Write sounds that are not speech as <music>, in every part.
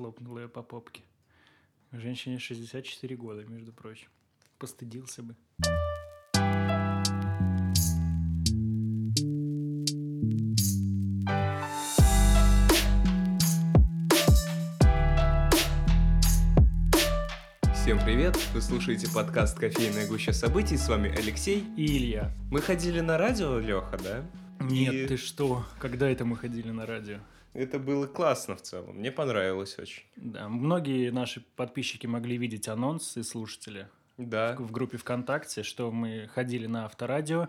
хлопнул ее по попке. Женщине 64 года, между прочим. Постыдился бы. Всем привет! Вы слушаете подкаст «Кофейная гуща событий». С вами Алексей. И Илья. Мы ходили на радио, Леха, да? Нет, И ты что? Когда это мы ходили на радио? Это было классно в целом. Мне понравилось очень. Да, многие наши подписчики могли видеть анонс и слушатели Да. в группе ВКонтакте, что мы ходили на авторадио.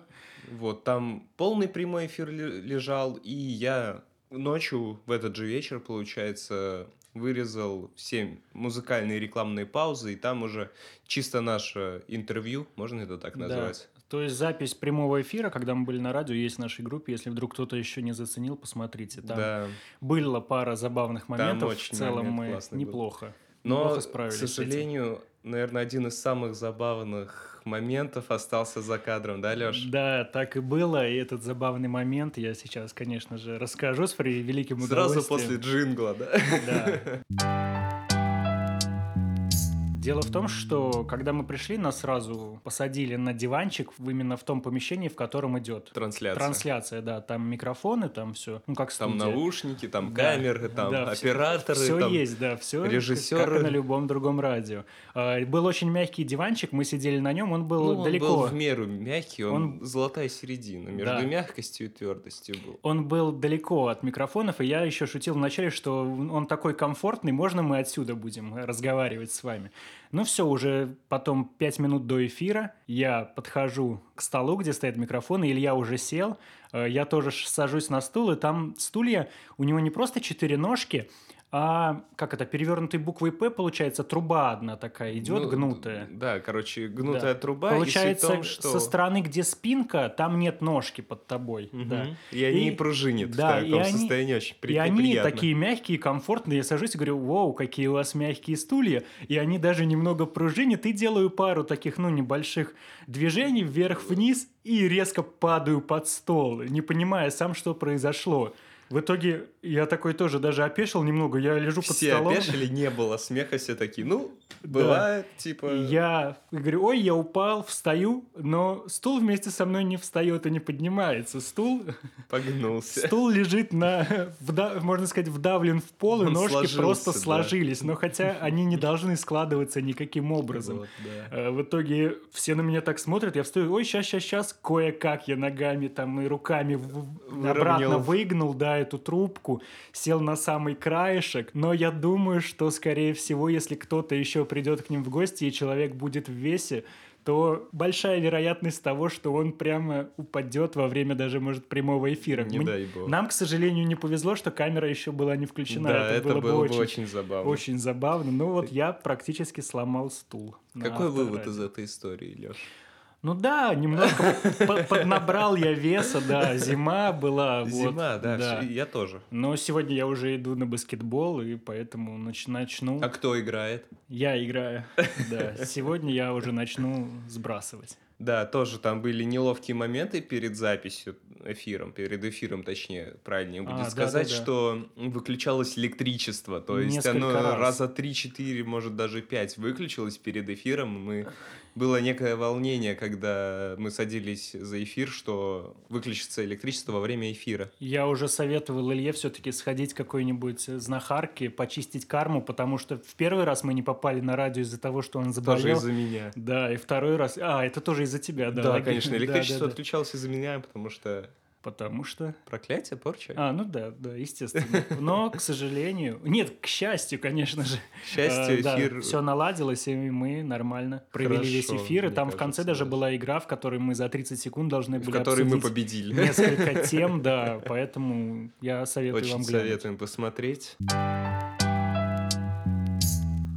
Вот, там полный прямой эфир ле- лежал, и я ночью в этот же вечер, получается, вырезал все музыкальные рекламные паузы, и там уже чисто наше интервью, можно это так назвать? То есть запись прямого эфира, когда мы были на радио, есть в нашей группе. Если вдруг кто-то еще не заценил, посмотрите. Там Да. была пара забавных моментов. в целом момент мы классный был. неплохо. Но, неплохо к сожалению, наверное, один из самых забавных моментов остался за кадром, да, Леш? Да, так и было. И этот забавный момент я сейчас, конечно же, расскажу с великим Сразу удовольствием. после джингла, да? Да. Дело в том, что когда мы пришли, нас сразу посадили на диванчик в- именно в том помещении, в котором идет Трансляция. трансляция, да, там микрофоны, там все, ну как Там студия. наушники, там Да, камеры, там да, операторы. Все там... есть, да, все режиссеры. как и на любом другом радио. А, Был очень мягкий диванчик, мы сидели на нем, он был Ну, он далеко. был в меру мягкий, он, Он- золотая середина между Да. мягкостью и твердостью был. Он был далеко от микрофонов, и я еще шутил вначале, что он такой комфортный, можно мы отсюда будем разговаривать с вами. Ну все, уже потом пять минут до эфира я подхожу к столу, где стоят микрофоны, Илья уже сел, э, я тоже сажусь на стул, и там стулья, у него не просто четыре ножки, а как это, перевернутой буквой «П» получается, труба одна такая идет, Ну, гнутая. Да, короче, гнутая Да. труба. Получается, и том, что... со стороны, где спинка, там нет ножки под тобой. Мгм. Да. И они И- пружинят да, в и таком они- состоянии очень при- И они приятно. такие мягкие, комфортные. Я сажусь и говорю, вау, какие у вас мягкие стулья. И они даже немного пружинят. И делаю пару таких, ну, небольших движений вверх-вниз и резко падаю под стол, не понимая сам, что произошло. В итоге я такой тоже даже опешил немного. Я лежу под Все столом. опешили, не было смеха, все такие, ну, Да. бывает, типа... И Я говорю, ой, я упал, встаю, но стул вместе со мной не встает и не поднимается. Стул, <laughs> Погнулся. стул лежит на, можно сказать, вдавлен в пол, и Он ножки сложился, просто да. сложились. Но хотя они не должны складываться никаким образом. Вот, да. Э, В итоге все на меня так смотрят, я встаю, ой, сейчас, сейчас, сейчас, кое-как я ногами там и руками Выровнял. обратно выгнул, да, эту трубку, сел на самый краешек, но я думаю, что, скорее всего, если кто-то еще придет к ним в гости, и человек будет в весе, то большая вероятность того, что он прямо упадет во время даже, может, прямого эфира. Не Мне- дай бог. Нам, к сожалению, не повезло, что камера еще была не включена. Да, это, было, бы очень забавно. Очень забавно. Ну вот я практически сломал стул. Какой вывод из этой истории, Леш? Ну да, немножко <laughs> по- поднабрал я веса, да. Зима была. вот, Зима, да, всё- я тоже. Но сегодня я уже иду на баскетбол, и поэтому нач- начну. А кто играет? Я играю, да. Сегодня я уже начну сбрасывать. Да, тоже там были неловкие моменты перед записью эфиром, перед эфиром, точнее, правильнее будет А, сказать, да-да-да. что выключалось электричество, то есть Несколько оно раз. раза 3-4, может даже 5 выключилось перед эфиром, и мы... Было некое волнение, когда мы садились за эфир, что выключится электричество во время эфира. Я уже советовал Илье все-таки сходить к какой-нибудь знахарке, почистить карму, потому что в первый раз мы не попали на радио из-за того, что он Тоже заболел. из-за меня. Да, и второй раз... А, это тоже из-за тебя, да. <laughs> Да, логично. конечно, Да, электричество да, да. отключалось из-за меня, потому что Потому что... проклятие, порча. А, ну да, да, естественно. Но, к сожалению... Нет, к счастью, конечно же. К счастью, эфир- все наладилось, и мы нормально провели Хорошо, весь эфир. И там в конце даже была игра, в которой мы за 30 секунд должны в были которой мы победили. несколько <laughs> тем, да, поэтому я советую вам Очень глянуть. советуем посмотреть.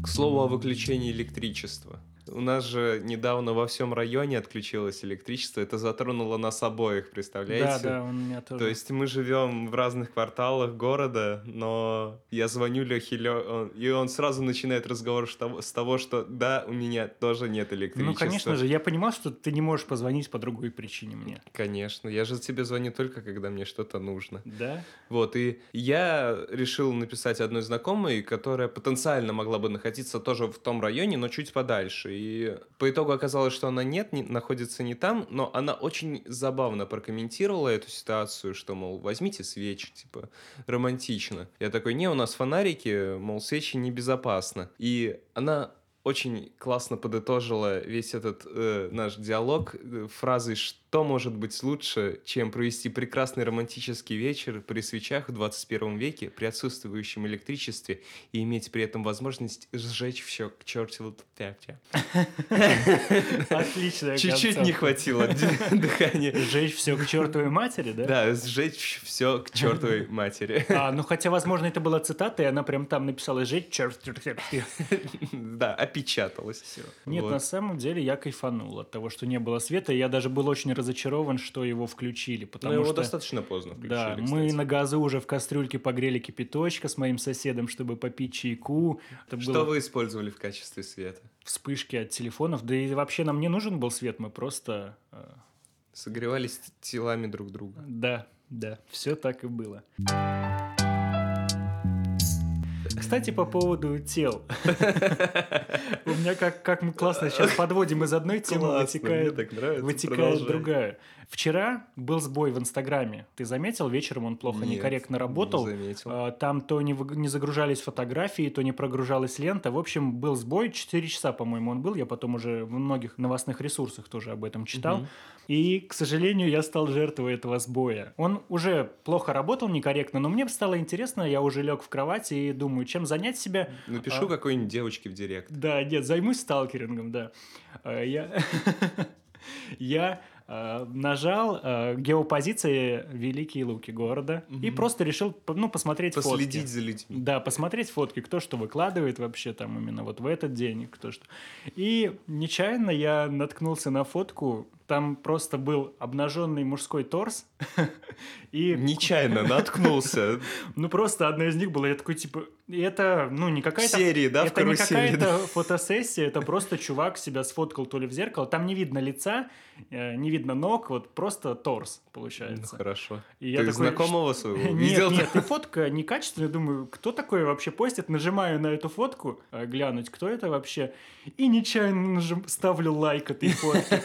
К слову о выключении электричества. У нас же недавно во всем районе отключилось электричество. Это затронуло нас обоих, представляете? Да, да, у меня тоже. То есть мы живем в разных кварталах города, но я звоню Лехе, Лё... и он сразу начинает разговор с того, что да, у меня тоже нет электричества. Ну, конечно же, я понимал, что ты не можешь позвонить по другой причине мне. Конечно, я же тебе звоню только, когда мне что-то нужно. Да? Вот, и я решил написать одной знакомой, которая потенциально могла бы находиться тоже в том районе, но чуть подальше. И по итогу оказалось, что она нет, не, находится не там, но она очень забавно прокомментировала эту ситуацию, что, мол, возьмите свечи, типа, романтично. Я такой, не, у нас фонарики, мол, свечи небезопасно. И она очень классно подытожила весь этот э, наш диалог э, фразой «Что может быть лучше, чем провести прекрасный романтический вечер при свечах в 21 веке, при отсутствующем электричестве и иметь при этом возможность сжечь все к чертову пятя?» <laughs> Отлично. Чуть-чуть не хватило дыхания. Сжечь все к чертовой матери, да? Да, сжечь все к чертовой <laughs> матери. А, ну хотя, возможно, это была цитата, и она прям там написала «Сжечь черт». <laughs> Да, опечаталось все. Нет, на самом деле я кайфанул от того, что не было света. Я даже был очень разочарован, что его включили. Потому Но его что... достаточно поздно включили, Да, кстати. мы на газу уже в кастрюльке погрели кипяточка с моим соседом, чтобы попить чайку. Это что было... вы использовали в качестве света? Вспышки от телефонов. Да и вообще нам не нужен был свет, мы просто... Э, Согревались телами друг друга. Да, да, все так и было. Кстати, по поводу тел. <laughs> У меня как, как мы классно сейчас подводим из одной темы, вытекает, вытекает другая. Вчера был сбой в Инстаграме. Ты заметил? Вечером он плохо, Нет, некорректно работал. Не заметил. А, там то не, не загружались фотографии, то не прогружалась лента. В общем, был сбой. 4 часа, по-моему, он был. Я потом уже в многих новостных ресурсах тоже об этом читал. Угу. И, к сожалению, я стал жертвой этого сбоя. Он уже плохо работал, некорректно, но мне стало интересно. Я уже лег в кровати и думаю, чем занять себя. Напишу а... какой-нибудь девочке в директ. Да, нет, займусь сталкерингом, да. А, я... <laughs> Я Э, нажал э, геопозиции Великие Луки города угу. и просто решил ну, посмотреть Последить фотки. за людьми. Да, посмотреть фотки, кто что выкладывает вообще там именно вот в этот день, кто что. И нечаянно я наткнулся на фотку там просто был обнаженный мужской торс. <laughs> и... Нечаянно наткнулся. <laughs> Ну, просто одна из них была, я такой, типа, это, ну, не какая-то... Серии, да, Это не какая-то фотосессия, это просто чувак себя сфоткал то ли в зеркало. Там не видно лица, э, не видно ног, вот просто торс, получается. Ну, хорошо. И я Ты такой, знакомого своего видел? Нет, нет, фотка некачественная. Думаю, кто такой вообще постит? Нажимаю на эту фотку, э, глянуть, кто это вообще. И нечаянно нажим... ставлю лайк этой фотке.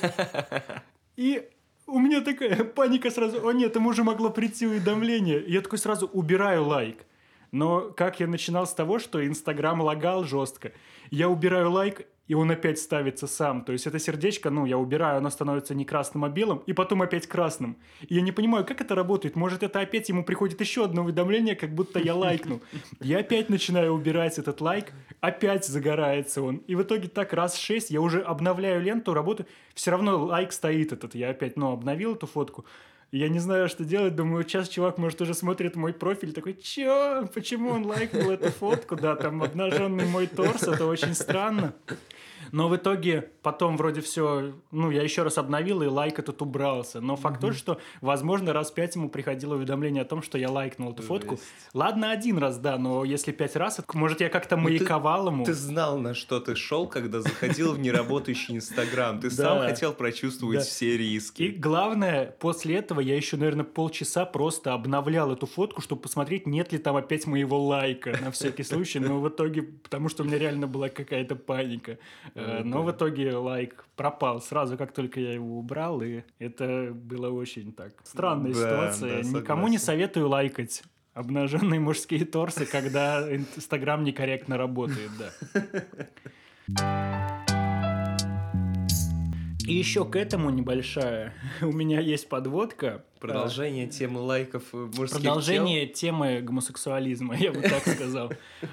И у меня такая паника сразу. О нет, ему уже могло прийти уведомление. Я такой сразу убираю лайк. Но как я начинал с того, что Инстаграм лагал жестко. Я убираю лайк, и он опять ставится сам. То есть это сердечко, ну, я убираю, оно становится не красным, а белым, и потом опять красным. И я не понимаю, как это работает. Может, это опять ему приходит еще одно уведомление, как будто я лайкнул. Я опять начинаю убирать этот лайк, опять загорается он. И в итоге так раз шесть, я уже обновляю ленту, работаю, все равно лайк стоит этот. Я опять, ну, обновил эту фотку. Я не знаю, что делать. Думаю, сейчас чувак, может, уже смотрит мой профиль, такой, чё? Почему он лайкнул эту фотку? Да, там обнаженный мой торс, это очень странно. Но в итоге потом вроде все, ну, я еще раз обновил, и лайк этот убрался. Но факт тот, что, возможно, раз пять ему приходило уведомление о том, что я лайкнул эту фотку. Ладно, один раз, да, но если пять раз, может, я как-то ну, маяковал ему. Ты знал, на что ты шел, когда заходил в неработающий Инстаграм. Ты сам хотел прочувствовать все риски. И главное, после этого я еще, наверное, полчаса просто обновлял эту фотку, чтобы посмотреть, нет ли там опять моего лайка, на всякий случай. Но в итоге, потому что у меня реально была какая-то паника. Э, но в итоге лайк пропал сразу, как только я его убрал, и это было очень так странная ситуация. Никому не советую лайкать обнаженные мужские торсы, когда Инстаграм некорректно работает, да. <laughs> И еще к этому небольшая. <laughs> У меня есть подводка. Продолжение а, темы лайков мужских Продолжение тел. темы гомосексуализма, <laughs> я бы так сказал.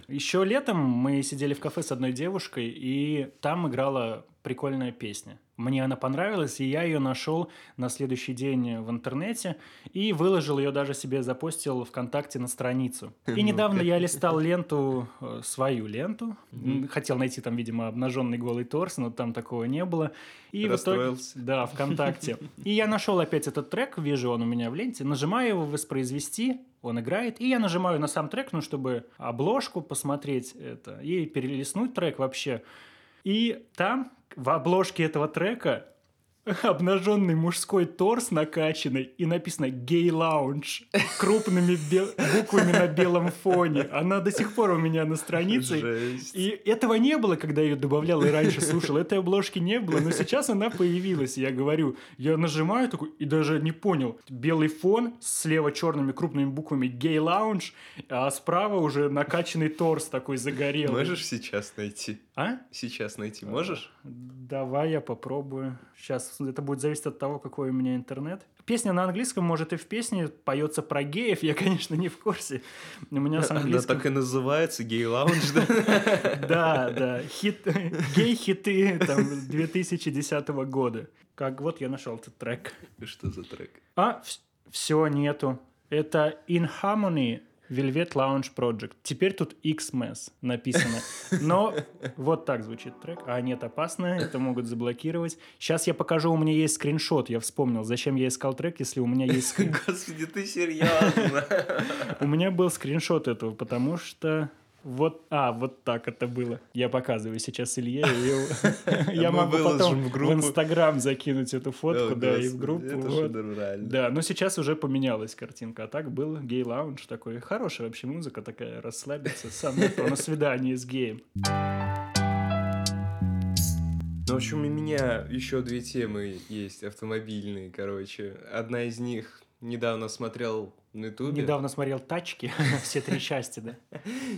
Еще летом мы сидели в кафе с одной девушкой, и там играла прикольная песня. Мне она понравилась, и я ее нашел на следующий день в интернете и выложил ее даже себе, запостил ВКонтакте на страницу. И недавно я листал ленту, э, свою ленту, хотел найти там, видимо, обнаженный голый торс, но там такого не было. И в итоге, да, ВКонтакте. И я нашел опять этот трек, вижу он у меня в ленте, нажимаю его воспроизвести, он играет, и я нажимаю на сам трек, ну, чтобы обложку посмотреть это, и перелистнуть трек вообще. И там в обложке этого трека обнаженный мужской торс накачанный и написано «Гей лаунж» крупными буквами на белом фоне. Она до сих пор у меня на странице. Жесть. И этого не было, когда я ее добавлял и раньше слушал. Этой обложки не было, но сейчас она появилась. Я говорю, я нажимаю такой и даже не понял. Белый фон, слева черными крупными буквами «Гей лаунж», а справа уже накачанный торс такой загорелый. Можешь сейчас найти? А? Сейчас найти можешь? Давай я попробую. Сейчас это будет зависеть от того, какой у меня интернет. Песня на английском, может, и в песне поется про геев, я, конечно, не в курсе. У меня с английским... Она так и называется, гей-лаунж, да? <laughs> Да, да. Хит... Гей-хиты там 2010 года. Как вот я нашел этот трек. Что за трек? А, все, нету. Это In Harmony Velvet Lounge Project. Теперь тут Xmas написано. <laughs> Но вот так звучит трек. А нет, опасно, это могут заблокировать. Сейчас я покажу, у меня есть скриншот. Я вспомнил, зачем я искал трек, если у меня есть... Господи, ты серьезно? У меня был скриншот этого, потому что вот, а, вот так это было. Я показываю сейчас Илье, и <laughs> я могу потом в Инстаграм закинуть эту фотку, да, и в группу. Да, но сейчас уже поменялась картинка, а так был гей-лаунж такой. Хорошая вообще музыка такая, расслабиться, сам на свидание с геем. Ну, в общем, у меня еще две темы есть автомобильные, короче. Одна из них недавно смотрел на Ютубе. Недавно смотрел «Тачки», <laughs> все три <laughs> части, да?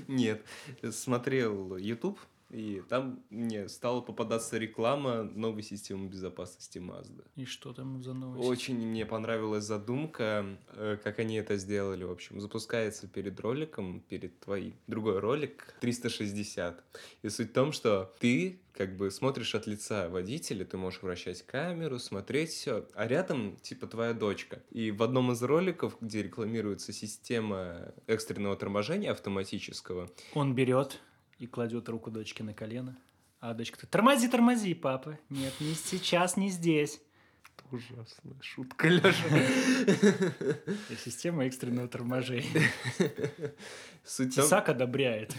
Нет, смотрел Ютуб, и там мне стала попадаться реклама новой системы безопасности Mazda. И что там за новость? Очень мне понравилась задумка, э, как они это сделали. В общем, запускается перед роликом, перед твоим другой ролик 360. И суть в том, что ты как бы смотришь от лица водителя, ты можешь вращать камеру, смотреть все, а рядом типа твоя дочка. И в одном из роликов, где рекламируется система экстренного торможения автоматического, он берет и кладет руку дочке на колено. А дочка говорит, тормози, тормози, папа. Нет, не сейчас, не здесь. Ужасная шутка, Леша. Система экстренного торможения. Суть Тесак одобряет.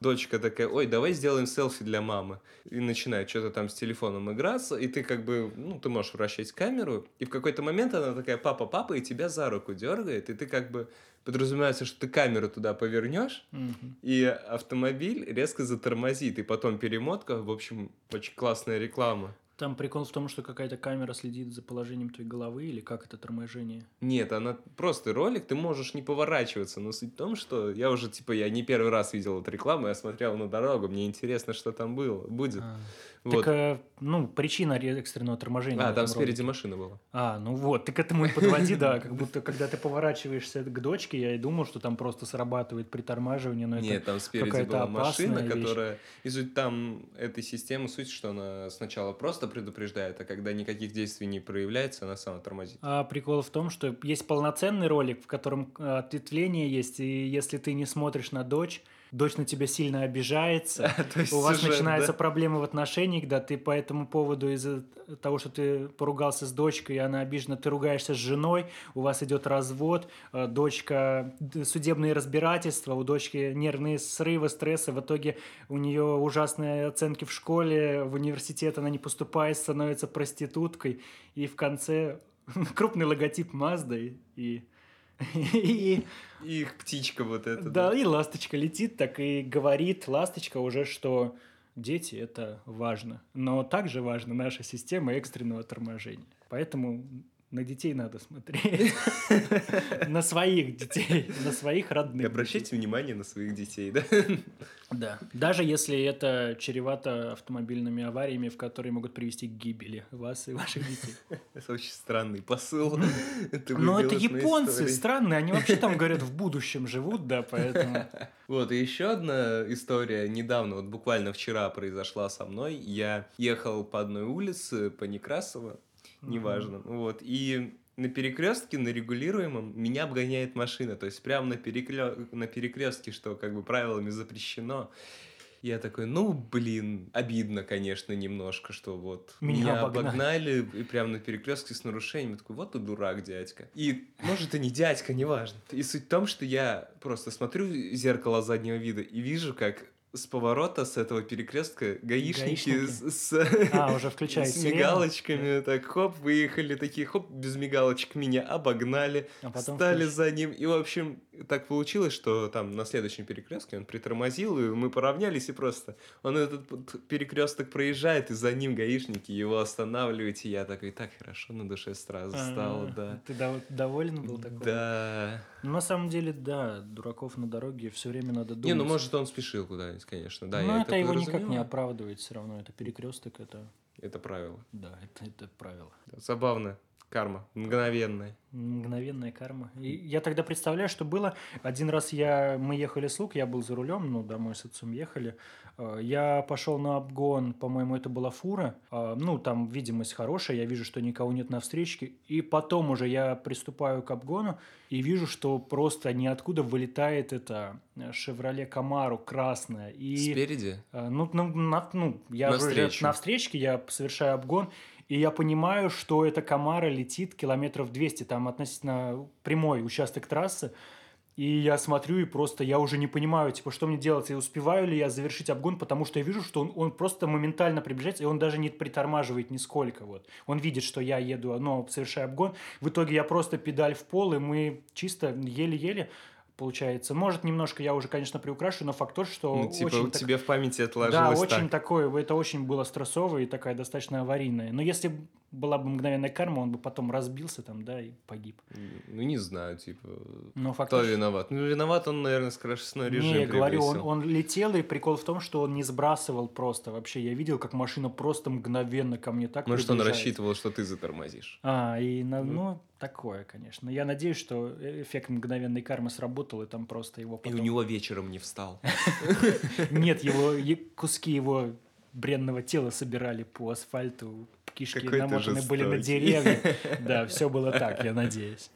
Дочка такая, ой, давай сделаем селфи для мамы. И начинает что-то там с телефоном играться, и ты как бы, ну, ты можешь вращать камеру, и в какой-то момент она такая, папа, папа, и тебя за руку дергает, и ты как бы подразумевается, что ты камеру туда повернешь, угу. и автомобиль резко затормозит, и потом перемотка, в общем, очень классная реклама. Там прикол в том, что какая-то камера следит за положением твоей головы или как это торможение? Нет, она просто ролик, ты можешь не поворачиваться, но суть в том, что я уже, типа, я не первый раз видел эту рекламу, я смотрел на дорогу, мне интересно, что там было, будет. А. Вот. Так, э, ну, причина экстренного торможения. А, там спереди ролике. машина была. А, ну вот, ты к этому и подводи, да, как будто, когда ты поворачиваешься к дочке, я и думал, что там просто срабатывает притормаживание, но Нет, там спереди была машина, которая... И суть там этой системы, суть, что она сначала просто предупреждает, а когда никаких действий не проявляется, она сама тормозит. А прикол в том, что есть полноценный ролик, в котором э, ответвление есть, и если ты не смотришь на дочь, дочь на тебя сильно обижается, <laughs> у вас начинаются проблемы в отношениях, да, ты по этому поводу из-за того, что ты поругался с дочкой, и она обижена, ты ругаешься с женой, у вас идет развод, э, дочка, судебные разбирательства, у дочки нервные срывы, стрессы, в итоге у нее ужасные оценки в школе, в университет она не поступает, становится проституткой, и в конце <laughs> крупный логотип Mazda и и, и их птичка вот эта. Да, да, и ласточка летит, так и говорит ласточка уже, что дети – это важно. Но также важна наша система экстренного торможения. Поэтому На детей надо смотреть. <laughs> На своих детей, на своих родных. Обращайте внимание на своих детей, да? Да. Даже если это чревато автомобильными авариями, в которые могут привести к гибели вас и ваших детей. Это очень странный посыл. Но это японцы странные, они вообще там, говорят, в будущем живут, да, поэтому... Вот, и еще одна история недавно, вот буквально вчера произошла со мной. Я ехал по одной улице, по Некрасово, неважно. Mm-hmm. Вот. И на перекрестке, на регулируемом, меня обгоняет машина. То есть прямо на, переклё... на перекрестке, что как бы правилами запрещено. Я такой, ну, блин, обидно, конечно, немножко, что вот меня, меня обогнали. обогнали и прямо на перекрестке с нарушением. Я такой, вот ты дурак, дядька. И, может, и не дядька, неважно. И суть в том, что я просто смотрю в зеркало заднего вида и вижу, как с поворота, с этого перекрестка, гаишники, гаишники. С, а, уже с мигалочками, да. так хоп, выехали, такие хоп, без мигалочек меня обогнали, а стали включ... за ним. И, в общем, так получилось, что там на следующем перекрестке он притормозил, и мы поравнялись, и просто он этот перекресток проезжает, и за ним гаишники его останавливают, и я такой, так хорошо на душе сразу а, стало, да. Ты доволен был такой? Да. Ну, на самом деле, да, дураков на дороге все время надо думать. Не, ну, может, он спешил куда-нибудь, конечно, да. Но это, это его никак не оправдывает все равно, это перекресток, это... Это правило. Да, это, это правило. Забавно. Карма, мгновенная. Мгновенная карма. И я тогда представляю, что было. Один раз я, мы ехали с Лук, я был за рулем, ну, домой с отцом ехали. Э, я пошел на обгон, по-моему, это была фура. Э, ну, там видимость хорошая, я вижу, что никого нет на встречке. И потом уже я приступаю к обгону и вижу, что просто ниоткуда вылетает это Шевроле Камару красная. И, Спереди? Э, ну, ну, на, ну я на уже на встречке, я совершаю обгон, и я понимаю, что эта Камара летит километров 200, там относительно прямой участок трассы. И я смотрю, и просто я уже не понимаю, типа, что мне делать, и успеваю ли я завершить обгон, потому что я вижу, что он, он просто моментально приближается, и он даже не притормаживает нисколько. Вот. Он видит, что я еду, но совершаю обгон. В итоге я просто педаль в пол, и мы чисто еле-еле получается. Может, немножко я уже, конечно, приукрашу, но факт тот, что ну, типа, очень... тебе так... в памяти отложилось Да, так. очень такое, это очень было стрессово и такая достаточно аварийная. Но если была бы мгновенная карма, он бы потом разбился там, да, и погиб. Ну, не знаю, типа, но факт кто виноват? Ну, виноват он, наверное, скоростной режим Не, я говорю, он, он летел, и прикол в том, что он не сбрасывал просто вообще. Я видел, как машина просто мгновенно ко мне так Ну, что он рассчитывал, что ты затормозишь. А, и, на, ну, ну такое, конечно. Я надеюсь, что эффект мгновенной кармы сработал, и там просто его потом... И у него вечером не встал. <laughs> Нет, его куски его бренного тела собирали по асфальту, кишки Какой намотаны были на деревья. Да, все было так, я надеюсь.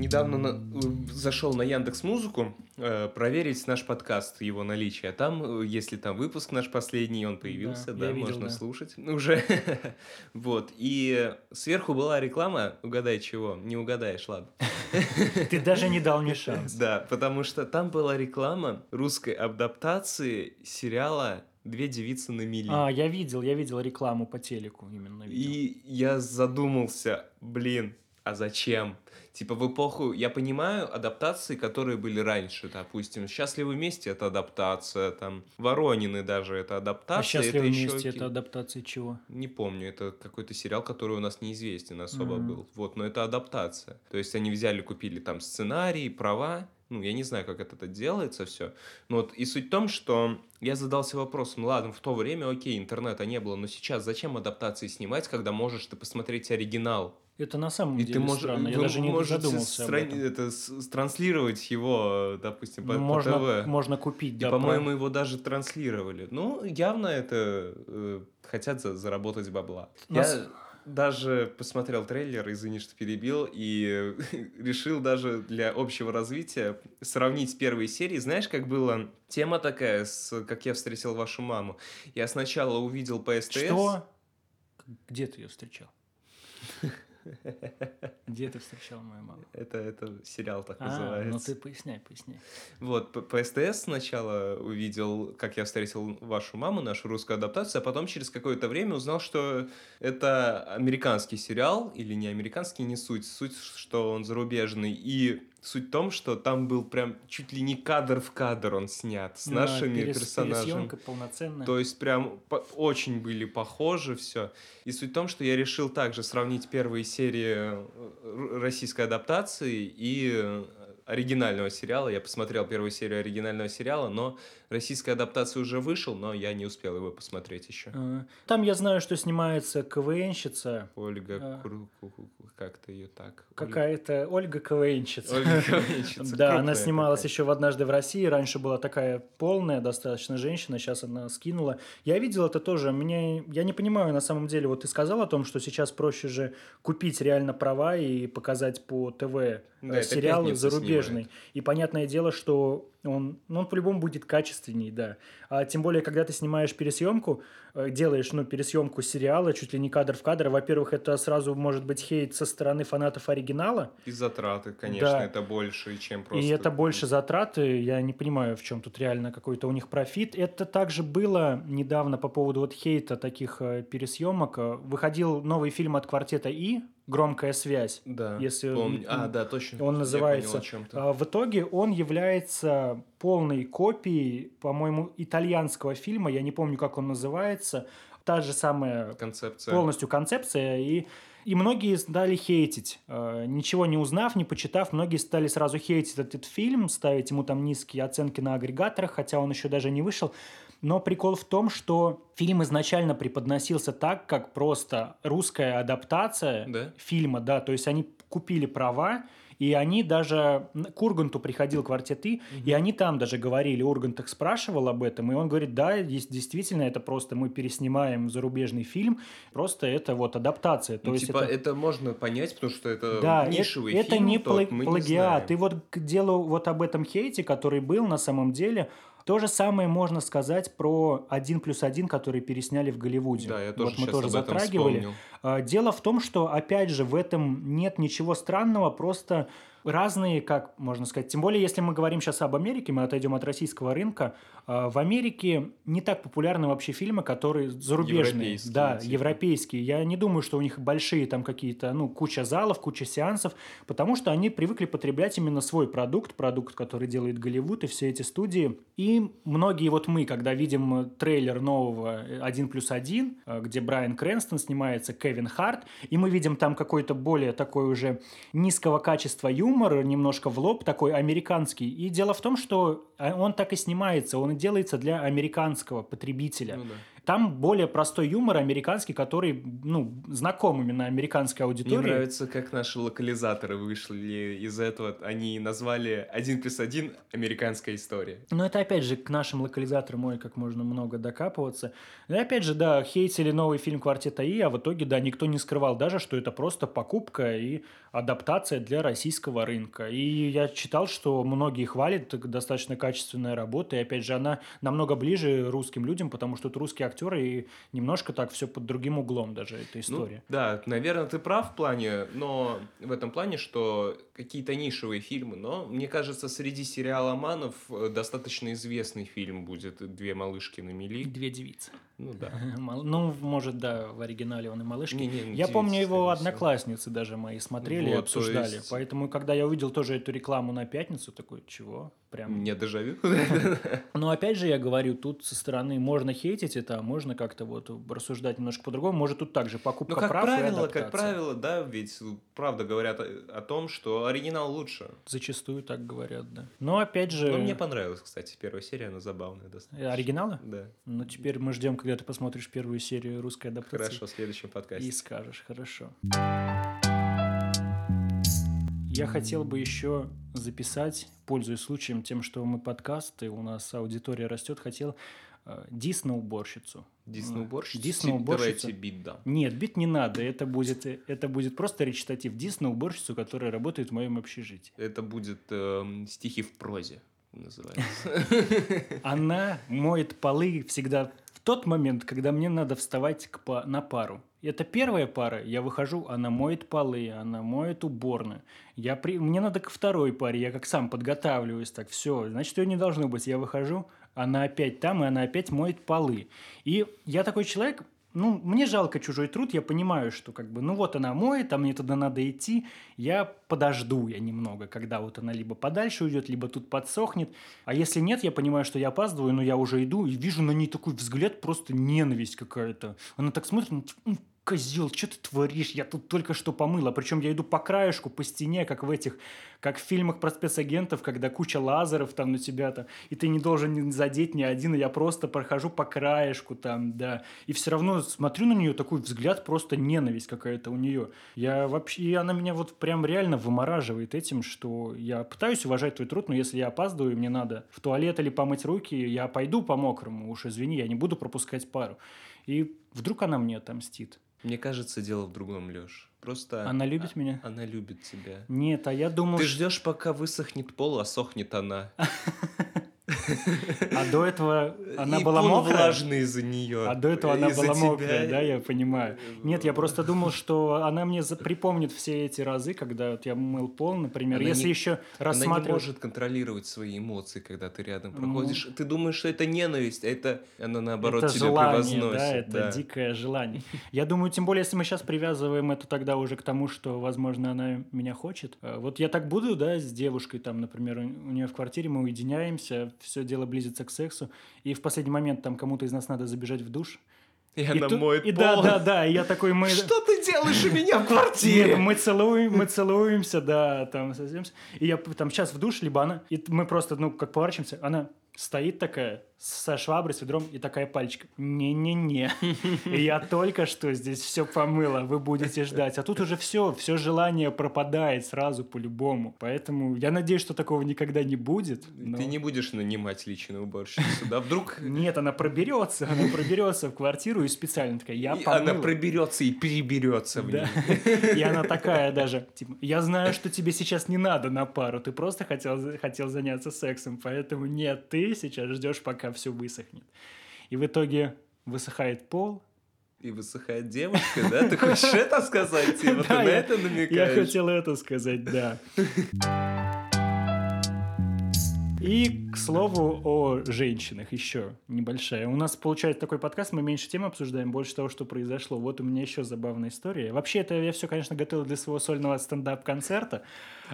Недавно на, зашел на Яндекс Музыку э, проверить наш подкаст, его наличие. Там, э, если там выпуск наш последний, он появился, да, да видел, можно да. слушать уже. <laughs> вот. И сверху была реклама, угадай чего, не угадаешь, ладно. Ты даже не дал мне шанс. Да, потому что там была реклама русской адаптации сериала Две девицы на мели. А, я видел, я видел рекламу по телеку именно. Видел. И я задумался, блин, а зачем? Типа в эпоху, я понимаю адаптации, которые были раньше, допустим, «Счастливы вместе» — это адаптация, там, «Воронины» даже это адаптация. А «Счастливы это вместе» еще... — это адаптация чего? Не помню, это какой-то сериал, который у нас неизвестен особо mm-hmm. был. Вот, но это адаптация. То есть они взяли, купили там сценарий, права, ну, я не знаю, как это делается все. Но вот и суть в том, что я задался вопросом, ладно, в то время, окей, интернета не было, но сейчас зачем адаптации снимать, когда можешь ты посмотреть оригинал? Это на самом и деле ты можешь, странно. Я даже не задумался стран... об этом. Это транслировать его, допустим, по, ну, можно, по ТВ. Можно купить, да. И, по-моему, про... его даже транслировали. Ну, явно это э, хотят за, заработать бабла. Нас... Я даже посмотрел трейлер, извини, что перебил, и <laughs> решил даже для общего развития сравнить первые серии. Знаешь, как была тема такая, с «Как я встретил вашу маму»? Я сначала увидел по СТС... Что? Где ты ее встречал? Где ты встречал мою маму? Это, это сериал так а, называется. ну ты поясняй, поясняй. Вот, по, по СТС сначала увидел, как я встретил вашу маму, нашу русскую адаптацию, а потом через какое-то время узнал, что это американский сериал, или не американский, не суть. Суть, что он зарубежный. И Суть в том, что там был прям чуть ли не кадр в кадр он снят с Да, нашими перес- персонажами. полноценная. То есть прям по- очень были похожи все. И суть в том, что я решил также сравнить первые серии э, российской адаптации и э, оригинального сериала. Я посмотрел первую серию оригинального сериала, но российская адаптация уже вышел, но я не успел его посмотреть еще. Э, Там я знаю, что снимается КВНщица, Ольга А. Кру- как-то ее так. какая-то Ольга КВНщица. Ольга <laughs> Ковенщица, Да, она снималась еще в «Однажды в России». Раньше была такая полная достаточно женщина, сейчас она скинула. Я видел это тоже. Мне, я не понимаю, на самом деле, вот ты сказал о том, что сейчас проще же купить реально права и показать по ТВ э, Да, это сериал «Пятница» зарубежный. И понятное дело, что он, ну, он по-любому будет качественней, да. А тем более, когда ты снимаешь пересъемку, э, делаешь, ну, пересъемку сериала, чуть ли не кадр в кадр, во-первых, это сразу может быть хейт со стороны фанатов оригинала, И затраты, конечно, Да. это больше, чем просто... и это больше затраты. Я не понимаю, в чем тут реально какой-то у них профит. Это также было недавно по поводу вот хейта таких э, пересъемок. Э, Выходил новый фильм от квартета И «Громкая связь». Да, если- помню. А, да, точно. Он Я называется. понял, о чем. А, В итоге он является полной копией, по-моему, итальянского фильма. Я не помню, как он называется. Та же самая Концепция. полностью концепция, и, и многие стали хейтить. Э, Ничего не узнав, не почитав, многие стали сразу хейтить этот фильм, ставить ему там низкие оценки на агрегаторах, хотя он еще даже не вышел. Но прикол в том, что фильм изначально преподносился так, как просто русская адаптация Да? фильма, да, то есть они купили права, и они даже к Урганту приходил квартет И, и они там даже говорили, Ургант их спрашивал об этом, и он говорит, да, есть- действительно, это просто мы переснимаем зарубежный фильм, просто это вот адаптация. То Ну, есть типа, это... это... можно понять, потому что это Да, э- нишевый это фильм, не тот плагиат. знаем. и вот к делу вот об этом хейте, который был на самом деле, то же самое можно сказать про «Один плюс один», который пересняли в Голливуде. Да, я тоже вот мы тоже затрагивали. вспомнил. А, Дело в том, что, опять же, в этом нет ничего странного, просто разные, как можно сказать, тем более, если мы говорим сейчас об Америке, мы отойдем от российского рынка, а, в Америке не так популярны вообще фильмы, которые зарубежные, Европейские, да, типа. европейские. Я не думаю, что у них большие там какие-то, ну, куча залов, куча сеансов, потому что они привыкли потреблять именно свой продукт, продукт, который делает Голливуд и все эти студии. И многие вот мы, когда видим трейлер нового э, «Один плюс один», э, где Брайан Крэнстон снимается, Кевин Харт, и мы видим там какой-то более такой уже низкого качества юмор, немножко в лоб, такой американский. И дело в том, что э, он так и снимается, он делается для американского потребителя. Ну да. Там более простой юмор американский, который, ну, знаком именно американской Мне аудитории. нравится, как наши локализаторы вышли из этого. Они назвали «Один плюс один. Американская история». Но это опять же к нашим локализаторам ой, как можно много докапываться. И опять же, да, хейтили новый фильм «Квартета И», а в итоге, да, никто не скрывал даже, что это просто покупка и адаптация для российского рынка. И я читал, что многие хвалят, достаточно качественная работа, и опять же, она намного ближе русским людям, потому что это русские актеры, и немножко так все под другим углом даже эта Ну, история. да, наверное, ты прав в плане, но в этом плане, что какие-то нишевые фильмы, но мне кажется, среди сериаломанов э, достаточно известный фильм будет «Две малышки на мели». Две девицы. Ну да. <laughs> Ну, может, да, в оригинале он и малышки. Я помню, его одноклассницы даже мои смотрели и Вот, обсуждали. есть- Поэтому, когда я увидел тоже эту рекламу на пятницу, такой, чего? Прям. Не дежавю. <laughs> Но опять же, я говорю, тут со стороны можно хейтить это, а можно как-то вот рассуждать немножко по-другому. Может, тут также покупка Ну, как прав правило, как правило, да, ведь правда говорят о, том, что оригинал лучше. Зачастую так говорят, да. Но опять же... Но мне понравилась, кстати, первая серия, она забавная достаточно. Оригинала? Да. Ну, теперь мы ждем, когда ты посмотришь первую серию русской адаптации. Хорошо, в следующем подкасте. И скажешь, хорошо. Я хотел бы еще записать, пользуясь случаем тем, что мы подкасты, у нас аудитория растет, хотел э, Дисно-уборщицу. Дисно-уборщица? Дисно-уборщица. Давайте бит дам. Нет, бит не надо, это будет, это будет просто речитатив. Дисно-уборщицу, которая работает в моем общежитии. Это будет эм, стихи в прозе, называется. Она моет полы всегда в тот момент, когда мне надо вставать к па- на пару. Это первая пара, я выхожу, она моет полы, она моет уборную. Я при... Мне надо ко второй паре, я как сам подготавливаюсь, так, все, значит, ее не должно быть. Я выхожу, она опять там, и она опять моет полы. И я такой человек, ну, мне жалко чужой труд, я понимаю, что как бы, ну вот она моет, а мне туда надо идти, я подожду я немного, когда вот она либо подальше уйдет, либо тут подсохнет, а если нет, я понимаю, что я опаздываю, но я уже иду и вижу на ней такой взгляд, просто ненависть какая-то. Она так смотрит, ну, козел, что ты творишь? Я тут только что помыла. Причем я иду по краешку, по стене, как в этих, как в фильмах про спецагентов, когда куча лазеров там на тебя-то, и ты не должен задеть ни один, и я просто прохожу по краешку там, да. И все равно смотрю на нее, такой взгляд, просто ненависть какая-то у нее. Я вообще, и она меня вот прям реально вымораживает этим, что я пытаюсь уважать твой труд, но если я опаздываю, мне надо в туалет или помыть руки, я пойду по мокрому, уж извини, я не буду пропускать пару. И вдруг она мне отомстит. Мне кажется, дело в другом, Леш. Просто... Она любит меня? Она любит тебя. Нет, а я думал... Ты ждешь, пока высохнет пол, а сохнет она. <laughs> <laughs> А до этого она И была мокрая? влажный из-за нее. А до этого она была тебя. мокрая, да, я понимаю. Нет, я просто думал, что <laughs> она мне припомнит все эти разы, когда вот я мыл пол, например. Она Если не- еще Она не рассматривать... может контролировать свои эмоции, когда ты рядом Ну. проходишь. Ты думаешь, что это ненависть, а это она наоборот это тебя желание, превозносит. да, это да. дикое желание. Я думаю, тем более, если мы сейчас привязываем это тогда уже к тому, что, возможно, она меня хочет. Э, Вот я так буду, да, с девушкой, там, например, у нее в квартире, мы уединяемся, все дело близится к сексу, и в последний момент там кому-то из нас надо забежать в душ. И она тут- моет и пол. да, да, да, и я такой, мы... Что ты делаешь у меня в <laughs> Нет, квартире? мы целуем, мы целуемся, да, там. И я там сейчас в душ, либо она, и мы просто, ну, как поворачиваемся, она стоит такая со шваброй, с ведром и такая пальчиком. Не-не-не. <laughs> Я только что здесь все помыла, вы будете ждать. А тут уже все, все желание пропадает сразу по-любому. Поэтому я надеюсь, что такого никогда не будет. но- Ты не будешь нанимать личную уборщицу, да? Вдруг Нет, она проберется, она проберется в квартиру и специально такая, я и она помыла». проберется и переберется в Да. <laughs> И она такая даже, типа, я знаю, что тебе сейчас не надо на пару, ты просто хотел, хотел заняться сексом, поэтому нет, ты сейчас ждешь, пока все высохнет. И в итоге высыхает пол. И высыхает девушка, да? Ты хочешь это сказать? Ты <laughs> на я- это Я намекаешь? хотел это сказать, да. И, к слову, о женщинах еще небольшая. У нас получается такой подкаст, мы меньше тем обсуждаем, больше того, что произошло. Вот у меня еще забавная история. Вообще, это я все, конечно, готовил для своего сольного стендап-концерта.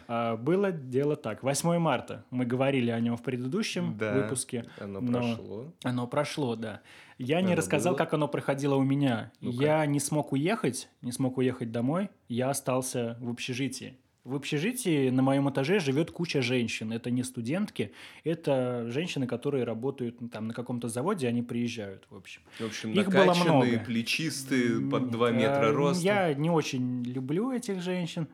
А, было дело так. 8 марта. Мы говорили о нем в предыдущем Да, выпуске. Оно но- прошло. Оно прошло, да. Я не Оно рассказал, было? как оно проходило у меня. Ну-ка. Я не смог уехать, не смог уехать домой. Я остался в общежитии. В общежитии на моем этаже живет куча женщин. Это не студентки, это женщины, которые работают ну, там на каком-то заводе, они приезжают, в общем. В общем, Их было много. плечистые, под 2 А, метра роста. Я не очень люблю этих женщин.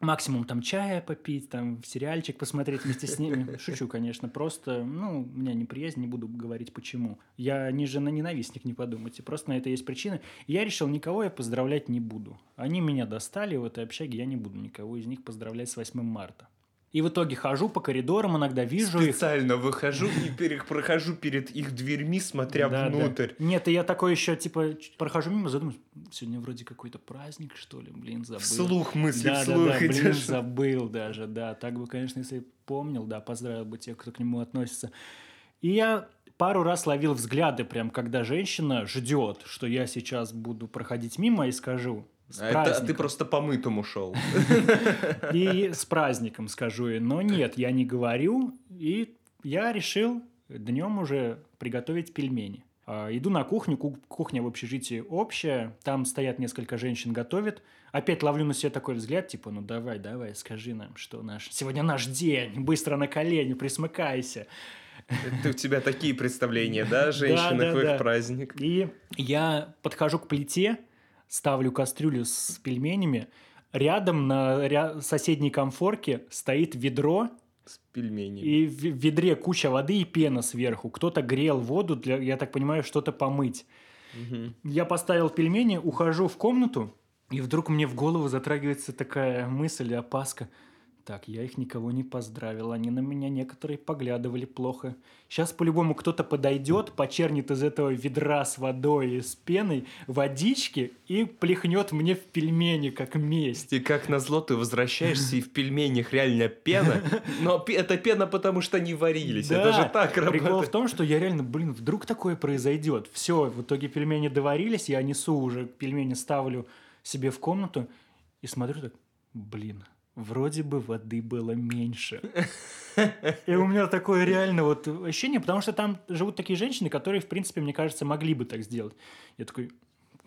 Максимум там чая попить, там сериальчик посмотреть вместе с ними. Шучу, конечно, просто, ну, у меня неприязнь, не буду говорить почему. Я не жена ненавистник, не подумайте. Просто на это есть причины. Я решил, никого я поздравлять не буду. Они меня достали в этой общаге, я не буду никого из них поздравлять с 8 марта. И в итоге хожу по коридорам, иногда вижу их. Специально выхожу и пере- прохожу перед их дверьми, смотря Да, да. внутрь. Нет, и я такой еще, типа, прохожу мимо, задумываюсь, сегодня вроде какой-то праздник, что ли, блин, забыл. Вслух мысли, да, вслух да, да, блин, забыл даже, да. Так бы, конечно, если помнил, да, поздравил бы тех, кто к нему относится. И я пару раз ловил взгляды, прям, когда женщина ждет, что я сейчас буду проходить мимо и скажу с А, это- ты просто помытому шел. <laughs> И с праздником скажу. Но нет, я не говорю. И я решил днем уже приготовить пельмени. А, Иду на кухню, ку- кухня в общежитии общая, там стоят несколько женщин, готовят. Опять ловлю на себе такой взгляд, типа, ну давай, давай, скажи нам, что наш... Сегодня наш день, быстро на колени, присмыкайся. Это у тебя такие представления, да, о <laughs> женщинах да, в их да. праздник? И я подхожу к плите, ставлю кастрюлю с пельменями. Рядом на ря- соседней комфорке стоит ведро, С пельменями. и в ведре куча воды и пена сверху. Кто-то грел воду для, я так понимаю, что-то помыть. Мгм. Я поставил пельмени, ухожу в комнату, и вдруг мне в голову затрагивается такая мысль, опаска. Так, я их никого не поздравил. Они на меня некоторые поглядывали плохо. Сейчас по-любому кто-то подойдет, почернит из этого ведра с водой и с пеной водички и плехнет мне в пельмени, как месть. И как назло ты возвращаешься, и в пельменях реально пена, но это пена потому, что они варились. Да, это же так Прикол в работает. том, что я реально, блин, вдруг такое произойдет. Все, в итоге пельмени доварились, я несу уже пельмени, ставлю себе в комнату и смотрю так, блин, вроде бы воды было меньше. <laughs> И у меня такое реально вот ощущение, потому что там живут такие женщины, которые, в принципе, мне кажется, могли бы так сделать. Я такой,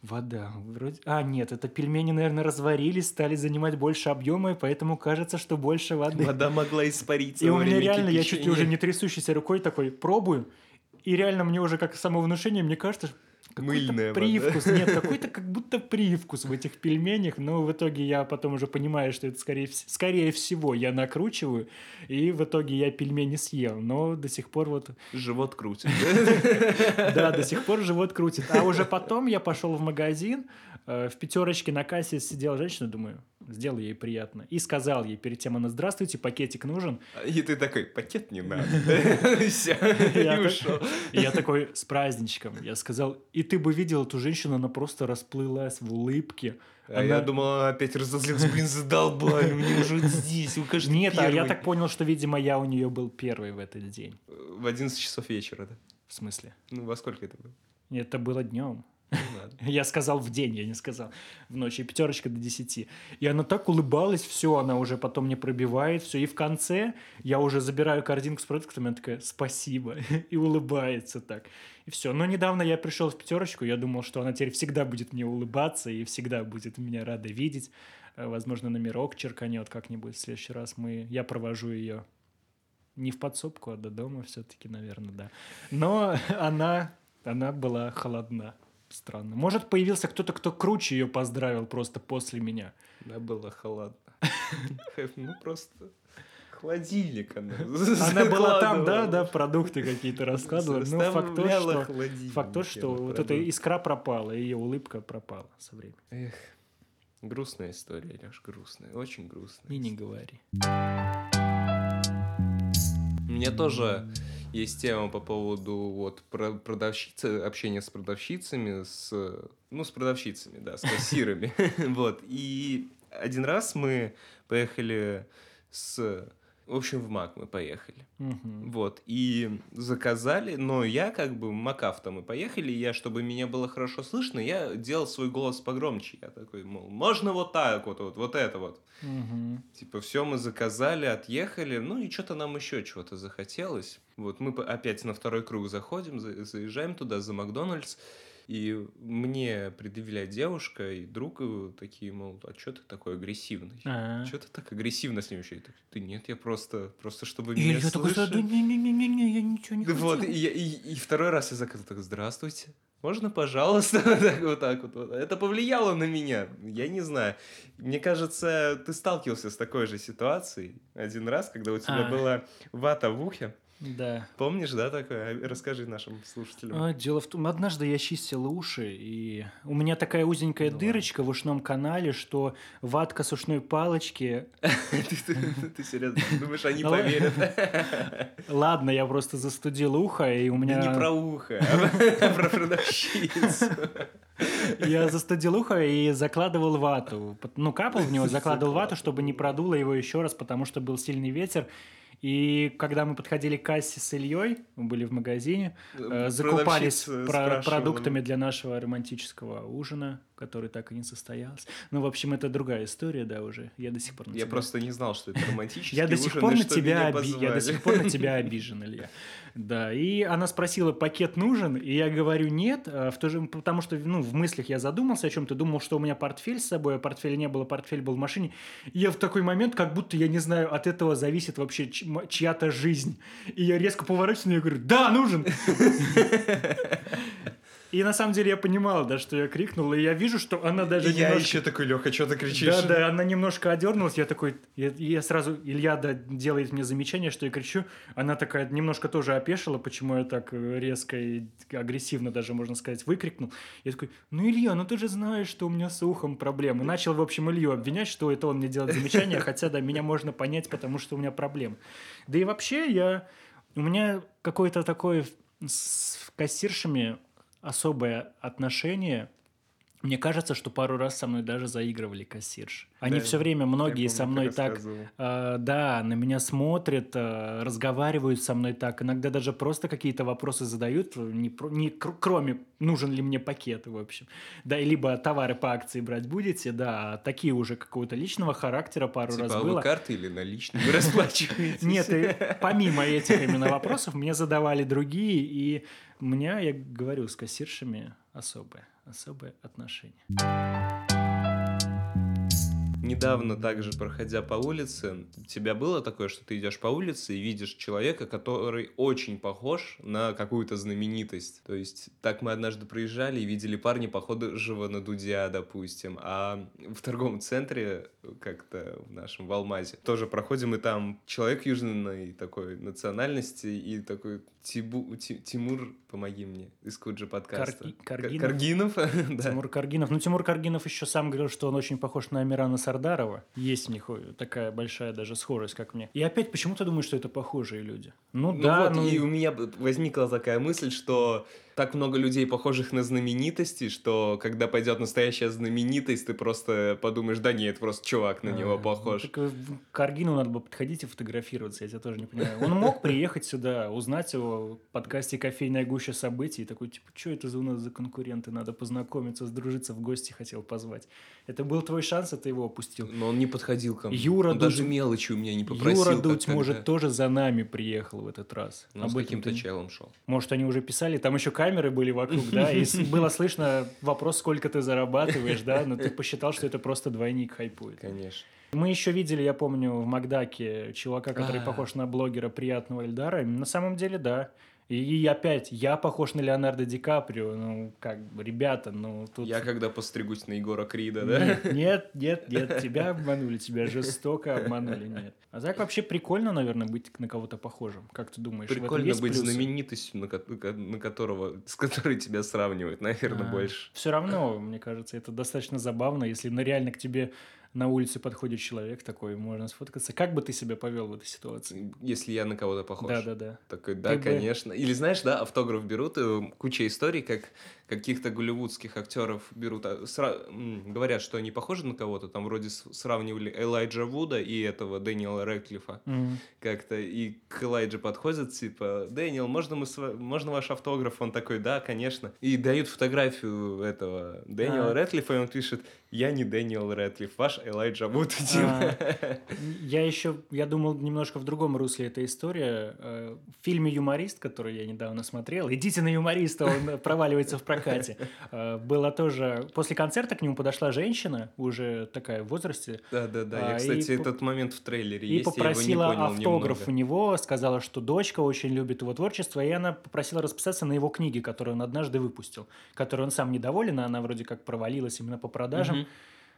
вода, вроде... А, нет, это пельмени, наверное, разварились, стали занимать больше объема, и поэтому кажется, что больше воды. Вода могла испариться И у меня реально, я чуть ли кипячения. уже не трясущейся рукой такой пробую, и реально мне уже как самовнушение, мне кажется, Мыльная вода. привкус, нет, <laughs> какой-то как будто привкус в этих пельменях, но в итоге я потом уже понимаю, что это скорее, скорее всего я накручиваю, и в итоге я пельмени съел, но до сих пор вот, Живот крутит. <laughs> да, до сих пор живот крутит. А уже потом я пошел в магазин, э, в пятерочке на кассе сидела женщина, думаю, сделаю ей приятно. И сказал ей перед тем, она, здравствуйте, пакетик нужен? И ты такой, пакет не надо. <laughs> Я и так- ушел. И я такой, с праздничком. Я сказал, и ты бы видел эту женщину, она просто расплылась в улыбке. А я думал, она опять разозлился, блин, задолбали, мне уже здесь, вы каждый Нет, а я так понял, что, видимо, я у нее был первый в этот день. В 11 часов вечера, да? В смысле? Ну, во сколько это было? Это было днем. Ну. <laughs> Я сказал в день, я не сказал в ночь. И пятерочка до десяти. И она так улыбалась, все, она уже потом не пробивает, все. И в конце я уже забираю корзинку с продуктами, она такая, спасибо. <laughs> И улыбается так. И все. Но недавно я пришел в пятерочку, я думал, что она теперь всегда будет мне улыбаться и всегда будет меня рада видеть. Э, Возможно, номерок черканет как-нибудь в следующий раз. Мы... Я провожу ее не в подсобку, а до дома все-таки, наверное, да. Но <laughs> она, она была холодна. Странно. Может, появился кто-то, кто круче ее поздравил просто после меня. Да, было холодно. <laughs> Ну, просто холодильник она Она была там, да, да, продукты какие-то раскладывала. Ну, факт то, что, факт то, что вот эта искра пропала, ее улыбка пропала со временем. Эх, грустная история, Леш, грустная, очень грустная. И не говори. Меня тоже есть тема по поводу вот про- продавщицы, общения с продавщицами, с, ну, с продавщицами, да, с кассирами. <laughs> Вот. И один раз мы поехали с... В общем, в МАК мы поехали. Мгм. Вот, и заказали, но я как бы макав там и поехали, и я, чтобы меня было хорошо слышно, я делал свой голос погромче. Я такой, мол, можно вот так вот, вот, вот это вот. Мгм. Типа, все мы заказали, отъехали, ну и что-то нам еще чего-то захотелось. Вот мы опять на второй круг заходим, за- заезжаем туда, за Макдональдс, и мне предъявляет девушка и друг такие, мол, а что ты такой агрессивный? А. Что ты так агрессивно с ним такой, Да нет, я просто, просто чтобы меня я такой, да слышали». не-не-не-не, я ничего не. Вот, и, и, и второй раз я заказал, так, здравствуйте, можно, пожалуйста, <laughs> так, вот так вот, вот. Это повлияло на меня, я не знаю. Мне кажется, ты сталкивался с такой же ситуацией один раз, когда у тебя А. была вата в ухе. Да. Помнишь, да, такое? А, Расскажи нашим слушателям. А, Дело в том, однажды я чистил уши, и у меня такая узенькая Ну дырочка в ушном канале, что ватка с ушной палочки... <laughs> Ты серьезно думаешь, они <laughs> ладно. поверят? <laughs> Ладно, я просто застудил ухо, и у меня... Не про ухо, а про продавщицу. Я застудил ухо и закладывал вату. Ну, капал в него, закладывал вату, чтобы не продуло его еще раз, потому что был сильный ветер. И когда мы подходили к кассе с Ильей, мы были в магазине, э, закупались Продавщица про- продуктами для нашего романтического ужина, который так и не состоялся. Ну, в общем, это другая история, да, уже. Я до сих пор на Я тебя- просто не знал, что это романтический я до сих пор на тебя меня оби- я до сих пор на тебя <laughs> обижен, Илья. Да, и она спросила, пакет нужен, и я говорю, нет, а в то же, потому что, ну, в мыслях я задумался о чем-то, думал, что у меня портфель с собой, а портфеля не было, портфель был в машине. И я в такой момент, как будто, я не знаю, от этого зависит вообще чья-то жизнь. И я резко поворачиваюсь, и я говорю, да, нужен! <laughs> И на самом деле я понимал, да, что я крикнул, и я вижу, что она даже И я немножко... еще такой, Леха, что ты кричишь? Да, да, она немножко одернулась, я такой, я, я сразу, Илья да, делает мне замечание, что я кричу, она такая немножко тоже опешила, почему я так э, резко и агрессивно даже, можно сказать, выкрикнул. Я такой, ну, Илья, ну ты же знаешь, что у меня с ухом проблемы. Начал, в общем, Илью обвинять, что это он мне делает замечания, <laughs> хотя, да, меня можно понять, потому что у меня проблемы. Да и вообще я, у меня какое-то такое с кассиршами особое отношение. Мне кажется, что пару раз со мной даже заигрывали кассирши. Они Да, все время, многие Я со помню, мной так, э, да, на меня смотрят, э, разговаривают со мной так. Иногда даже просто какие-то вопросы задают, не, про- не кр- кроме нужен ли мне пакет, в общем. Да, и либо товары по акции брать будете, да, а такие уже какого-то личного характера пару Типа, раз а вы было. карты или наличные? Вы <laughs> расплачиваетесь? Нет, помимо этих именно вопросов, мне задавали другие, и у меня, я говорю, с кассиршами особое, особое отношение. Недавно также, проходя по улице, у тебя было такое, что ты идешь по улице и видишь человека, который очень похож на какую-то знаменитость. То есть, так мы однажды проезжали и видели парня, похожего на Дудя, допустим. А в торговом центре, как-то в нашем, в Алмазе, тоже проходим, и там человек южной такой национальности и такой Тибу, Ти- Тимур, помоги мне, из Куджи подкаста. Карги- Каргинов? Каргинов? <laughs> да. Тимур Каргинов. Ну, Тимур Каргинов еще сам говорил, что он очень похож на Амирана Сардарова. Есть у них э, такая большая даже схожесть, как мне. И опять, почему ты думаешь, что это похожие люди? Ну, Ну да, вот, ну... и у меня возникла такая мысль, что так много людей, похожих на знаменитости, что когда пойдет настоящая знаменитость, ты просто подумаешь, да нет, просто чувак на него А, похож. ну, так, э, к Каргину надо было подходить и фотографироваться, я тебя тоже не понимаю. Он мог приехать сюда, узнать о подкасте «Кофейная гуща событий», и такой, типа, что это за у нас за конкуренты, надо познакомиться, сдружиться, в гости хотел позвать. Это был твой шанс, а ты его опустил. Но он не подходил ко мне. Юра Он Дудь- даже мелочи у меня не попросил. Юра Дудь, может, тоже за нами приехал в этот раз. Ну, с Об каким-то челом шел. Может, они уже писали, там еще камеры были вокруг, да, и было <laughs> слышно вопрос, сколько ты зарабатываешь, да, но ты посчитал, что это просто двойник хайпует. Конечно. Мы еще видели, я помню, в Макдаке чувака, который А. похож на блогера приятного Эльдара. На самом деле, да. И, опять, я похож на Леонардо Ди Каприо. Ну, как бы, ребята, ну, тут... Я когда постригусь на Егора Крида, да? Нет, нет, нет, тебя обманули, тебя жестоко обманули, нет. А так вообще прикольно, наверное, быть на кого-то похожим. Как ты думаешь? Прикольно быть плюсы? знаменитостью, на, ко- на которого, с которой тебя сравнивают, наверное, А, больше. Все равно, мне кажется, это достаточно забавно, если на реально к тебе на улице подходит человек такой, можно сфоткаться. Как бы ты себя повел в этой ситуации? Если я на кого-то похож. Да, да, да. Такой, да, Ты бы- конечно. Или знаешь, да, автограф берут, э, куча историй, как каких-то голливудских актеров берут, а, сра- говорят, что они похожи на кого-то, там вроде сравнивали Элайджа Вуда и этого Дэниела Рэдклиффа Мгм. как-то, и к Элайджи подходят, типа, Дэниел, можно, мы с можно ваш автограф? Он такой, да, конечно. И дают фотографию этого Дэниела А. Рэдклиффа, и он пишет, я не Дэниел Рэдклифф, ваш Элайджа Вуд. <laughs> типа. А, Я еще, я думал немножко в другом русле эта история. Э, В фильме «Юморист», который я недавно смотрел, идите на юмориста, он проваливается в прокате. <laughs> Э, Было тоже, после концерта к нему подошла женщина, уже такая в возрасте, Да-да-да, я, А, кстати, этот момент в трейлере и попросила автограф у него, сказала, что дочка очень любит его творчество, и она попросила расписаться на его книге, которую он однажды выпустил, которой он сам недоволен, а она вроде как провалилась именно по продажам. Мгм.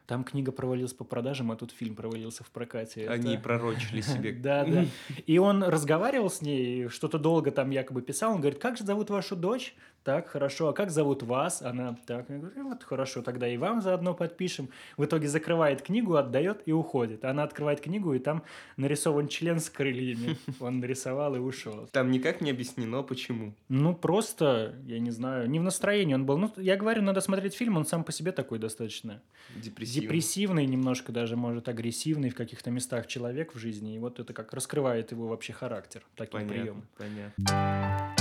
Там книга провалилась по продажам, а тут фильм провалился в прокате. Они Это- пророчили <laughs> себе. Да, да. И он разговаривал с ней, что-то долго там якобы писал. Он говорит, как же зовут вашу дочь? Так, хорошо. А как зовут вас? Она так. Я говорю, «Ну вот хорошо, тогда и вам заодно подпишем. В итоге закрывает книгу, отдает и уходит. Она открывает книгу, и там нарисован член с крыльями. Он нарисовал и ушел. Там никак не объяснено, почему. Ну, просто, я не знаю, не в настроении он был. Ну, я говорю, надо смотреть фильм, он сам по себе такой достаточно Депрессивно. Депрессивный, немножко даже, может, агрессивный в каких-то местах человек в жизни. И вот это как раскрывает его вообще характер таким Понятно, приемом. понятно.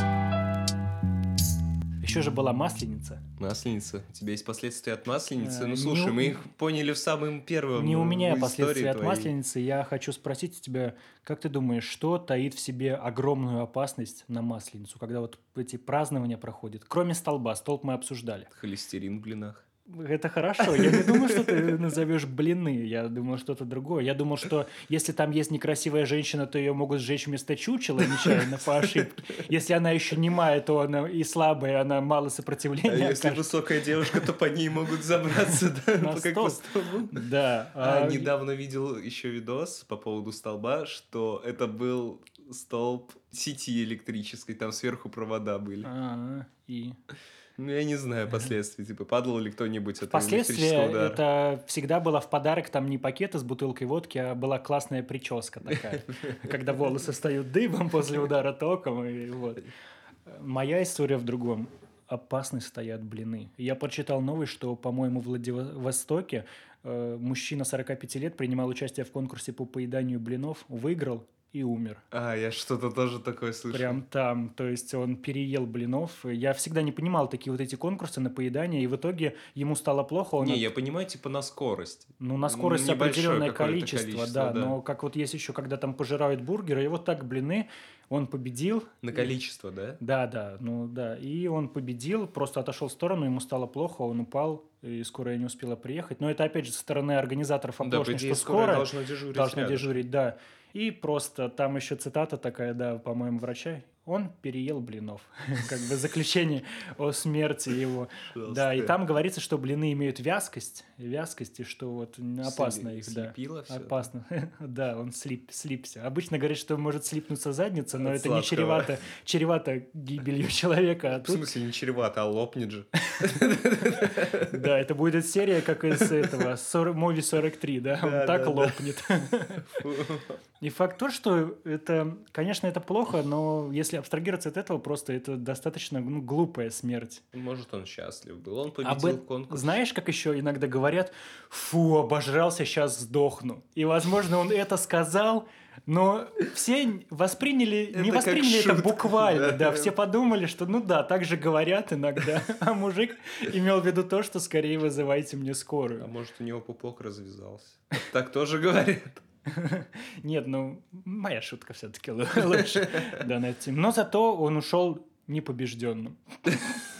Еще же была масленица. Масленица. У тебя есть последствия от масленицы? Э, Ну, слушай, у- мы их поняли в самом первом Не у меня последствия от твоей. масленицы. Я хочу спросить тебя, как ты думаешь, что таит в себе огромную опасность на масленицу, когда вот эти празднования проходят? Кроме столба, столб мы обсуждали. Холестерин в блинах. Это хорошо. Я не думаю, что ты назовешь блины. Я думал что-то другое. Я думал, что если там есть некрасивая женщина, то ее могут сжечь вместо чучела нечаянно по ошибке. Если она еще немая, то она и слабая, она мало сопротивления. А если высокая девушка, то по ней могут забраться, да, На как по столбу. Да. А, а, недавно видел еще видос по поводу столба, что это был столб сети электрической, там сверху провода были. а, И Ну, я не знаю последствий, типа, падал ли кто-нибудь от электрического удара. это всегда было в подарок, там не пакеты с бутылкой водки, а была классная прическа такая, <laughs> когда волосы встают дыбом после удара током. И вот. Моя история в другом. Опасны стоят блины. Я прочитал новость, что, по-моему, в Владивостоке э, мужчина 45 лет принимал участие в конкурсе по поеданию блинов, выиграл и умер. А, я что-то тоже такое слышал. Прям там, то есть он переел блинов. Я всегда не понимал такие вот эти конкурсы на поедание, и в итоге ему стало плохо. Он Не, от- я понимаю, типа, на скорость. Ну, на скорость Небольшое определенное количество, количество, да, да. Но как вот есть еще, когда там пожирают бургеры, и вот так блины, он победил. На количество, да? Да, да, ну да. И он победил, просто отошел в сторону, ему стало плохо, он упал, и скорая не успела приехать. Но это опять же со стороны организаторов Да, по оплошно, идее, что скорая скоро должна дежурить должна рядом. дежурить, да. И просто там еще цитата такая, да, по-моему, врача. Он переел блинов. <laughs> Как бы заключение о смерти его. Да, и там говорится, что блины имеют вязкость, вязкость, и что вот опасно их, да. слепило да? Опасно. <laughs> Да, он слип, слипся. Обычно говорят, что может слипнуться задница, но От это не чревато, чревато гибелью <laughs> человека. А В смысле, не чревато, а лопнет же. да, это будет серия, как из этого, 40 Мови 43, да, он Да, так да, да. лопнет. И факт то, что это, конечно, это плохо, но если абстрагироваться от этого, просто это достаточно ну, глупая смерть. Может, он счастлив был. Он Об победил в конкурсе. Знаешь, как еще иногда говорят, фу, обожрался, сейчас сдохну. И, возможно, он это сказал, но все восприняли, не Это восприняли это буквально, да. да. все подумали, что ну да, так же говорят иногда. <laughs> А мужик имел в виду то, что скорее вызывайте мне А скорую. может, у него пупок развязался. Так тоже говорят. <laughs> Нет, ну, моя шутка все-таки лучше. <laughs> Да, на тему. Но зато он ушел непобежденным. <laughs>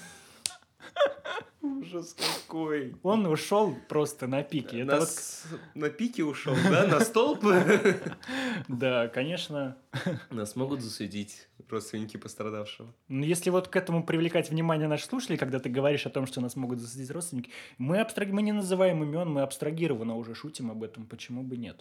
Ужас какой. Он ушел просто на пике. Это На, вот с- на пике ушел, да? На столб? <laughs> Да, конечно. Нас могут засудить родственники пострадавшего. Ну, Если вот к этому привлекать внимание наших слушателей, когда ты говоришь о том, что нас могут засадить родственники, мы, абстраг... мы не называем имен, мы абстрагированно уже шутим об этом, почему бы нет.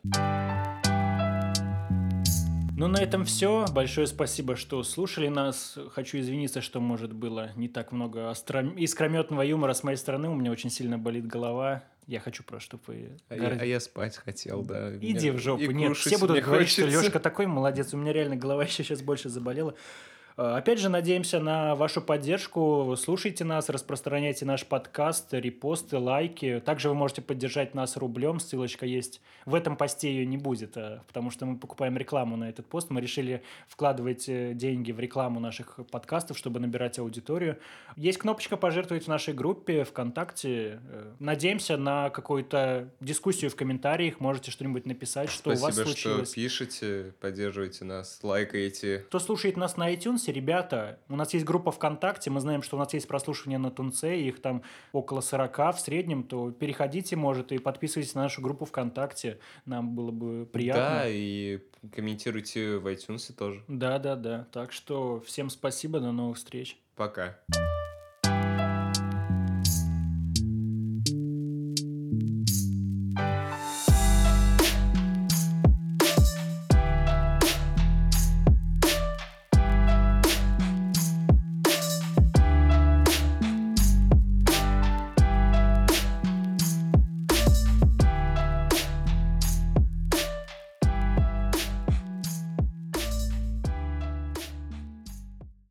Ну, на этом все. Большое спасибо, что слушали нас. Хочу извиниться, что, может, было не так много остро... искрометного юмора с моей стороны. У меня очень сильно болит голова. Я хочу просто, чтобы вы... А я, гор- а я спать хотел, да. Иди Мне в жопу. и Нет, все будут говорить, что хочется. Лешка такой молодец. У меня реально голова еще сейчас больше заболела. Э, Опять же, надеемся на вашу поддержку. Слушайте нас, распространяйте наш подкаст, репосты, лайки. Также вы можете поддержать нас рублем. Ссылочка есть. В этом посте ее не будет, э, потому что мы покупаем рекламу на этот пост. Мы решили вкладывать э, деньги в рекламу наших подкастов, чтобы набирать аудиторию. Есть кнопочка «Пожертвовать» в нашей группе ВКонтакте. Надеемся на какую-то дискуссию в комментариях. Можете что-нибудь написать, что у вас Спасибо, случилось. что пишете, поддерживаете нас, лайкаете. Кто слушает нас на iTunes, ребята, у нас есть группа ВКонтакте, мы знаем, что у нас есть прослушивание на Тунце, их там около 40 в среднем, то переходите, может, и подписывайтесь на нашу группу ВКонтакте, нам было бы приятно. Да, и комментируйте в iTunes тоже. Да, да, да. Так что всем спасибо, до новых встреч. Пока.